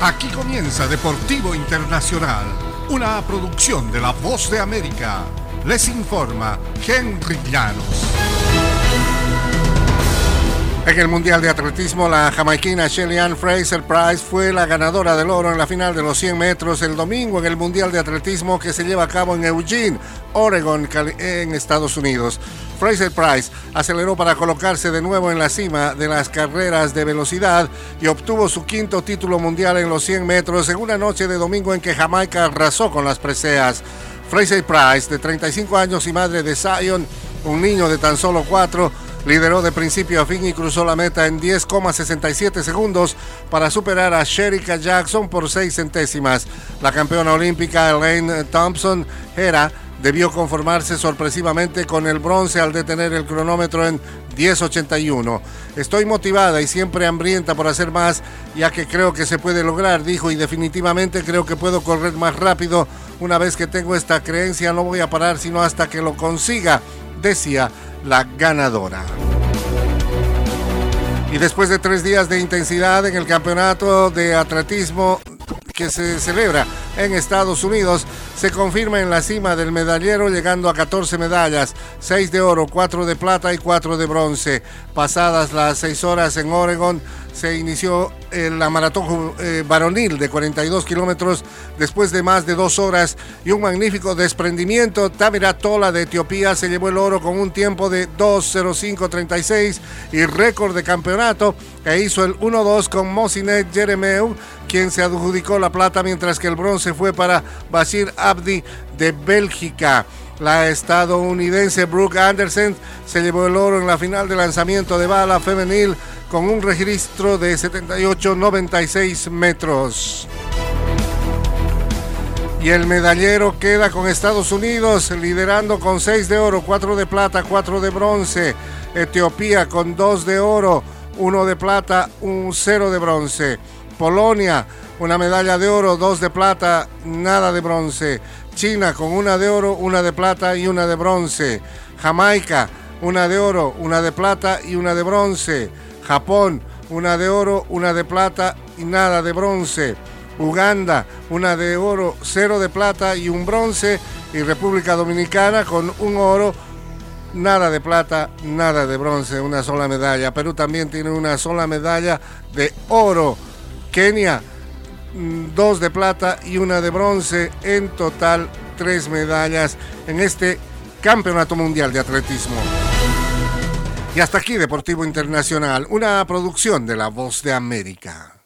Aquí comienza Deportivo Internacional, una producción de La Voz de América. Les informa Henry Llanos. En el Mundial de Atletismo, la jamaiquina Shelly Fraser Price fue la ganadora del oro en la final de los 100 metros el domingo en el Mundial de Atletismo que se lleva a cabo en Eugene, Oregon, en Estados Unidos. Fraser Price aceleró para colocarse de nuevo en la cima de las carreras de velocidad y obtuvo su quinto título mundial en los 100 metros en una noche de domingo en que Jamaica arrasó con las preseas. Fraser Price, de 35 años y madre de Zion, un niño de tan solo 4, lideró de principio a fin y cruzó la meta en 10,67 segundos para superar a Sherika Jackson por 6 centésimas. La campeona olímpica Elaine Thompson era debió conformarse sorpresivamente con el bronce al detener el cronómetro en 10.81. Estoy motivada y siempre hambrienta por hacer más, ya que creo que se puede lograr, dijo, y definitivamente creo que puedo correr más rápido. Una vez que tengo esta creencia no voy a parar sino hasta que lo consiga, decía la ganadora. Y después de tres días de intensidad en el campeonato de atletismo que se celebra en Estados Unidos, se confirma en la cima del medallero llegando a 14 medallas, 6 de oro, 4 de plata y 4 de bronce. Pasadas las 6 horas en Oregon, se inició eh, la maratón eh, varonil de 42 kilómetros después de más de dos horas y un magnífico desprendimiento. Tamira Tola de Etiopía se llevó el oro con un tiempo de 2.05.36 y récord de campeonato e hizo el 1-2 con Mosinet Jeremeu, quien se adjudicó la plata mientras que el bronce fue para Bashir Abdi de Bélgica. La estadounidense Brooke Anderson se llevó el oro en la final de lanzamiento de bala femenil con un registro de 78-96 metros. Y el medallero queda con Estados Unidos liderando con 6 de oro, 4 de plata, 4 de bronce. Etiopía con 2 de oro, 1 de plata, un 0 de bronce. Polonia, una medalla de oro, 2 de plata, nada de bronce. China con una de oro, una de plata y una de bronce. Jamaica, una de oro, una de plata y una de bronce. Japón, una de oro, una de plata y nada de bronce. Uganda, una de oro, cero de plata y un bronce. Y República Dominicana con un oro, nada de plata, nada de bronce, una sola medalla. Perú también tiene una sola medalla de oro. Kenia, Mm, dos de plata y una de bronce, en total tres medallas en este Campeonato Mundial de Atletismo. Y hasta aquí Deportivo Internacional, una producción de La Voz de América.